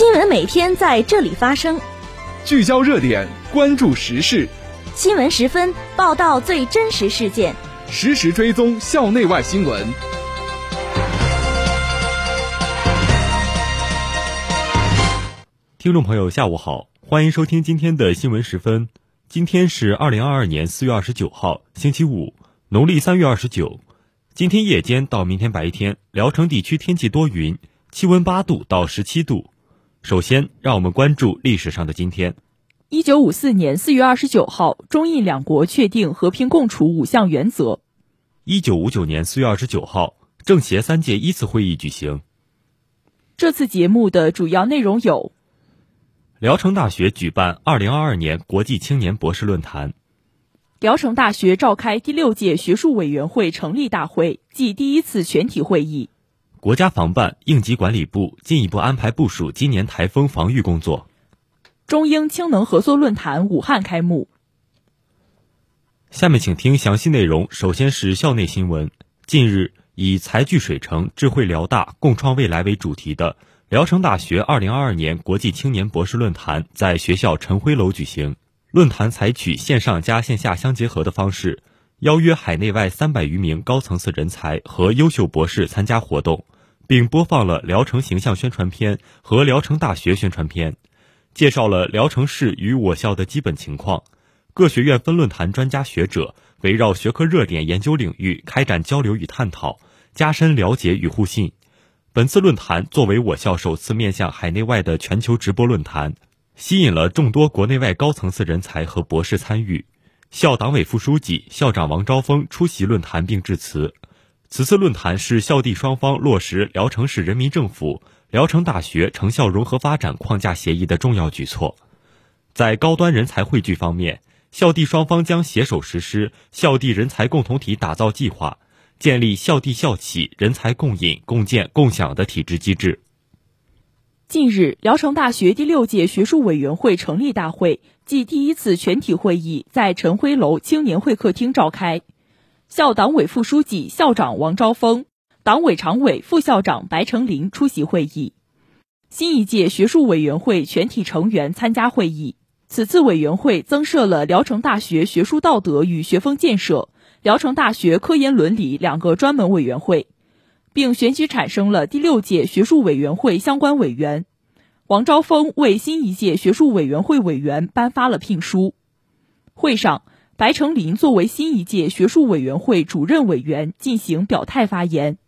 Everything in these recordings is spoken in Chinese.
新闻每天在这里发生，聚焦热点，关注时事。新闻十分报道最真实事件，实时追踪校内外新闻。听众朋友，下午好，欢迎收听今天的新闻十分。今天是二零二二年四月二十九号，星期五，农历三月二十九。今天夜间到明天白天，聊城地区天气多云，气温八度到十七度。首先，让我们关注历史上的今天。一九五四年四月二十九号，中印两国确定和平共处五项原则。一九五九年四月二十九号，政协三届一次会议举行。这次节目的主要内容有：聊城大学举办二零二二年国际青年博士论坛；聊城大学召开第六届学术委员会成立大会暨第一次全体会议。国家防办应急管理部进一步安排部署今年台风防御工作。中英氢能合作论坛武汉开幕。下面请听详细内容。首先是校内新闻。近日，以“财聚水城，智慧辽大，共创未来”为主题的聊城大学2022年国际青年博士论坛在学校晨辉楼举行。论坛采取线上加线下相结合的方式，邀约海内外三百余名高层次人才和优秀博士参加活动。并播放了聊城形象宣传片和聊城大学宣传片，介绍了聊城市与我校的基本情况。各学院分论坛专家学者围绕学科热点研究领域开展交流与探讨，加深了解与互信。本次论坛作为我校首次面向海内外的全球直播论坛，吸引了众多国内外高层次人才和博士参与。校党委副书记、校长王昭峰出席论坛并致辞。此次论坛是校地双方落实聊城市人民政府聊城大学城校融合发展框架协议的重要举措。在高端人才汇聚方面，校地双方将携手实施校地人才共同体打造计划，建立校地校企人才共引、共建、共享的体制机制。近日，聊城大学第六届学术委员会成立大会暨第一次全体会议在晨辉楼青年会客厅召开。校党委副书记、校长王昭峰，党委常委、副校长白成林出席会议。新一届学术委员会全体成员参加会议。此次委员会增设了聊城大学学术道德与学风建设、聊城大学科研伦理两个专门委员会，并选举产生了第六届学术委员会相关委员。王昭峰为新一届学术委员会委员颁发了聘书。会上。白成林作为新一届学术委员会主任委员进行表态发言。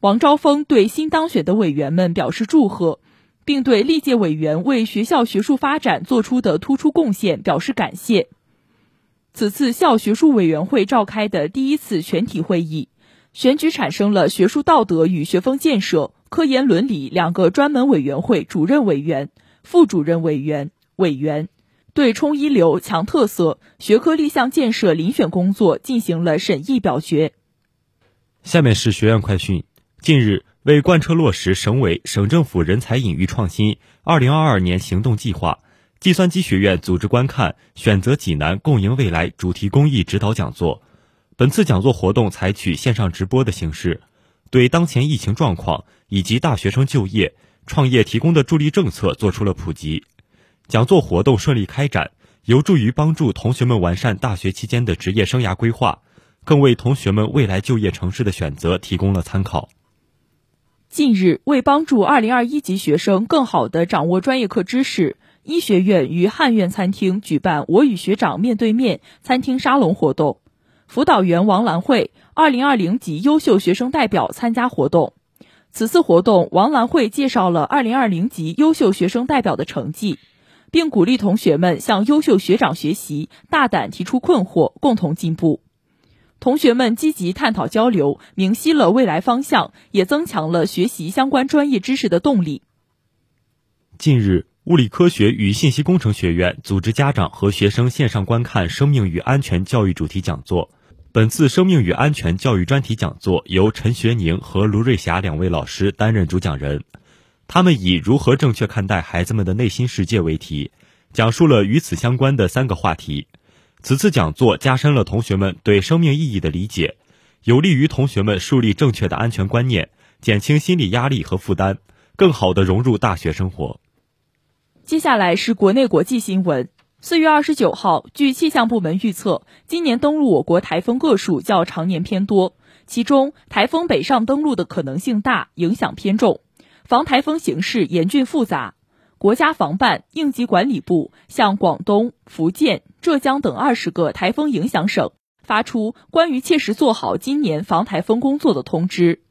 王昭峰对新当选的委员们表示祝贺，并对历届委员为学校学术发展做出的突出贡献表示感谢。此次校学术委员会召开的第一次全体会议，选举产生了学术道德与学风建设、科研伦理两个专门委员会主任委员、副主任委员、委员。对冲一流、强特色学科立项建设遴选工作进行了审议表决。下面是学院快讯。近日，为贯彻落实省委、省政府人才引育创新二零二二年行动计划，计算机学院组织观看“选择济南，共赢未来”主题公益指导讲座。本次讲座活动采取线上直播的形式，对当前疫情状况以及大学生就业、创业提供的助力政策做出了普及。讲座活动顺利开展，有助于帮助同学们完善大学期间的职业生涯规划，更为同学们未来就业城市的选择提供了参考。近日，为帮助二零二一级学生更好地掌握专业课知识，医学院与汉苑餐厅举办“我与学长面对面”餐厅沙龙活动，辅导员王兰慧二零二零级优秀学生代表参加活动。此次活动，王兰慧介绍了二零二零级优秀学生代表的成绩。并鼓励同学们向优秀学长学习，大胆提出困惑，共同进步。同学们积极探讨交流，明晰了未来方向，也增强了学习相关专业知识的动力。近日，物理科学与信息工程学院组织家长和学生线上观看生命与安全教育主题讲座。本次生命与安全教育专题讲座由陈学宁和卢瑞霞两位老师担任主讲人。他们以如何正确看待孩子们的内心世界为题，讲述了与此相关的三个话题。此次讲座加深了同学们对生命意义的理解，有利于同学们树立正确的安全观念，减轻心理压力和负担，更好地融入大学生活。接下来是国内国际新闻。四月二十九号，据气象部门预测，今年登陆我国台风个数较常年偏多，其中台风北上登陆的可能性大，影响偏重，防台风形势严峻复杂。国家防办、应急管理部向广东、福建、浙江等二十个台风影响省发出关于切实做好今年防台风工作的通知，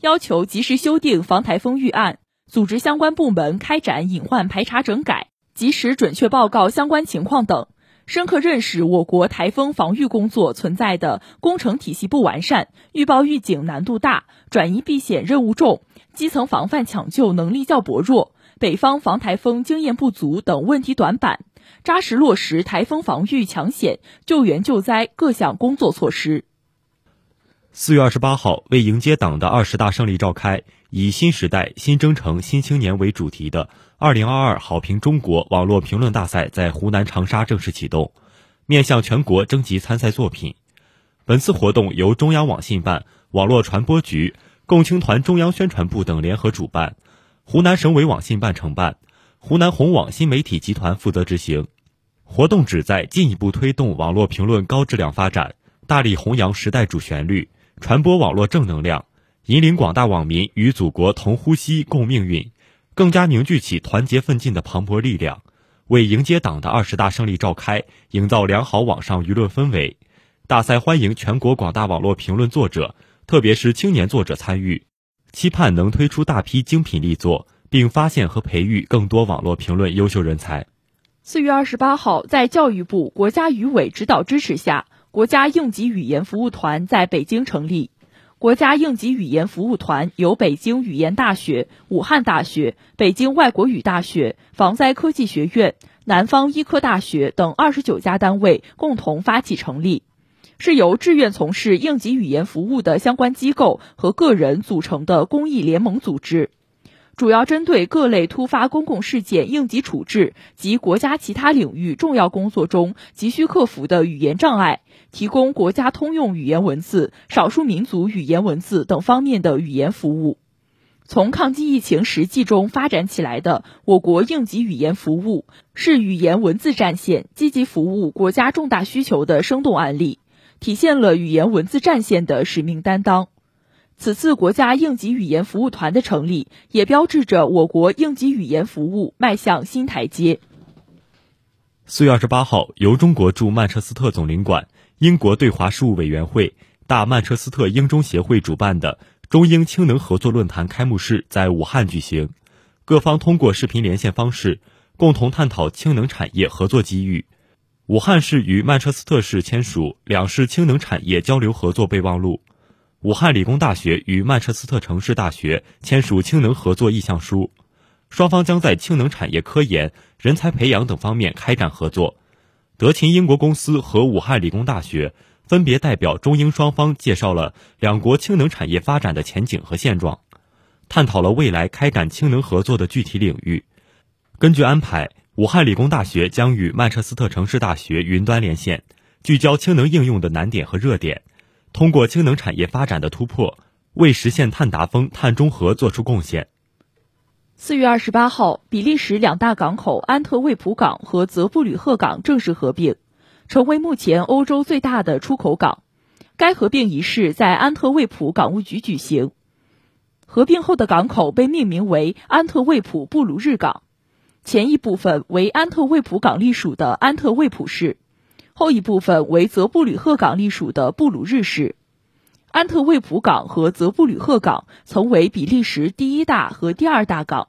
要求及时修订防台风预案，组织相关部门开展隐患排查整改。及时准确报告相关情况等，深刻认识我国台风防御工作存在的工程体系不完善、预报预警难度大、转移避险任务重、基层防范抢救能力较薄弱、北方防台风经验不足等问题短板，扎实落实台风防御抢险、救援救灾各项工作措施。四月二十八号，为迎接党的二十大胜利召开，以“新时代、新征程、新青年”为主题的。二零二二好评中国网络评论大赛在湖南长沙正式启动，面向全国征集参赛作品。本次活动由中央网信办、网络传播局、共青团中央宣传部等联合主办，湖南省委网信办承办，湖南红网新媒体集团负责执行。活动旨在进一步推动网络评论高质量发展，大力弘扬时代主旋律，传播网络正能量，引领广大网民与祖国同呼吸共命运。更加凝聚起团结奋进的磅礴力量，为迎接党的二十大胜利召开营造良好网上舆论氛围。大赛欢迎全国广大网络评论作者，特别是青年作者参与，期盼能推出大批精品力作，并发现和培育更多网络评论优秀人才。四月二十八号，在教育部、国家语委指导支持下，国家应急语言服务团在北京成立。国家应急语言服务团由北京语言大学、武汉大学、北京外国语大学、防灾科技学院、南方医科大学等二十九家单位共同发起成立，是由志愿从事应急语言服务的相关机构和个人组成的公益联盟组织，主要针对各类突发公共事件应急处置及国家其他领域重要工作中急需克服的语言障碍。提供国家通用语言文字、少数民族语言文字等方面的语言服务。从抗击疫情实际中发展起来的我国应急语言服务，是语言文字战线积极服务国家重大需求的生动案例，体现了语言文字战线的使命担当。此次国家应急语言服务团的成立，也标志着我国应急语言服务迈向新台阶。四月二十八号，由中国驻曼彻斯特总领馆。英国对华事务委员会、大曼彻斯特英中协会主办的中英氢能合作论坛开幕式在武汉举行，各方通过视频连线方式共同探讨氢能产业合作机遇。武汉市与曼彻斯特市签署两市氢能产业交流合作备忘录，武汉理工大学与曼彻斯特城市大学签署氢能合作意向书，双方将在氢能产业科研、人才培养等方面开展合作。德勤英国公司和武汉理工大学分别代表中英双方介绍了两国氢能产业发展的前景和现状，探讨了未来开展氢能合作的具体领域。根据安排，武汉理工大学将与曼彻斯特城市大学云端连线，聚焦氢能应用的难点和热点，通过氢能产业发展的突破，为实现碳达峰、碳中和做出贡献。四月二十八号，比利时两大港口安特卫普港和泽布吕赫港正式合并，成为目前欧洲最大的出口港。该合并仪式在安特卫普港务局举行。合并后的港口被命名为安特卫普布鲁日港，前一部分为安特卫普港隶属的安特卫普市，后一部分为泽布吕赫港隶属的布鲁日市。安特卫普港和泽布吕赫港曾为比利时第一大和第二大港。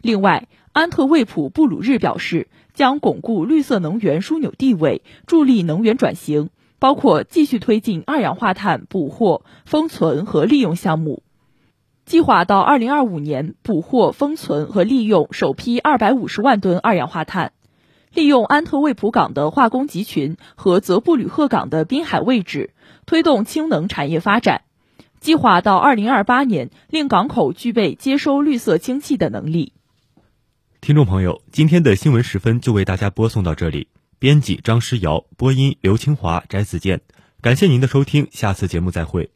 另外，安特卫普布鲁日表示，将巩固绿色能源枢纽地位，助力能源转型，包括继续推进二氧化碳捕获、封存和利用项目，计划到二零二五年捕获、封存和利用首批二百五十万吨二氧化碳。利用安特卫普港的化工集群和泽布吕赫港的滨海位置，推动氢能产业发展。计划到二零二八年，令港口具备接收绿色氢气的能力。听众朋友，今天的新闻时分就为大家播送到这里。编辑张诗瑶，播音刘清华、翟子健。感谢您的收听，下次节目再会。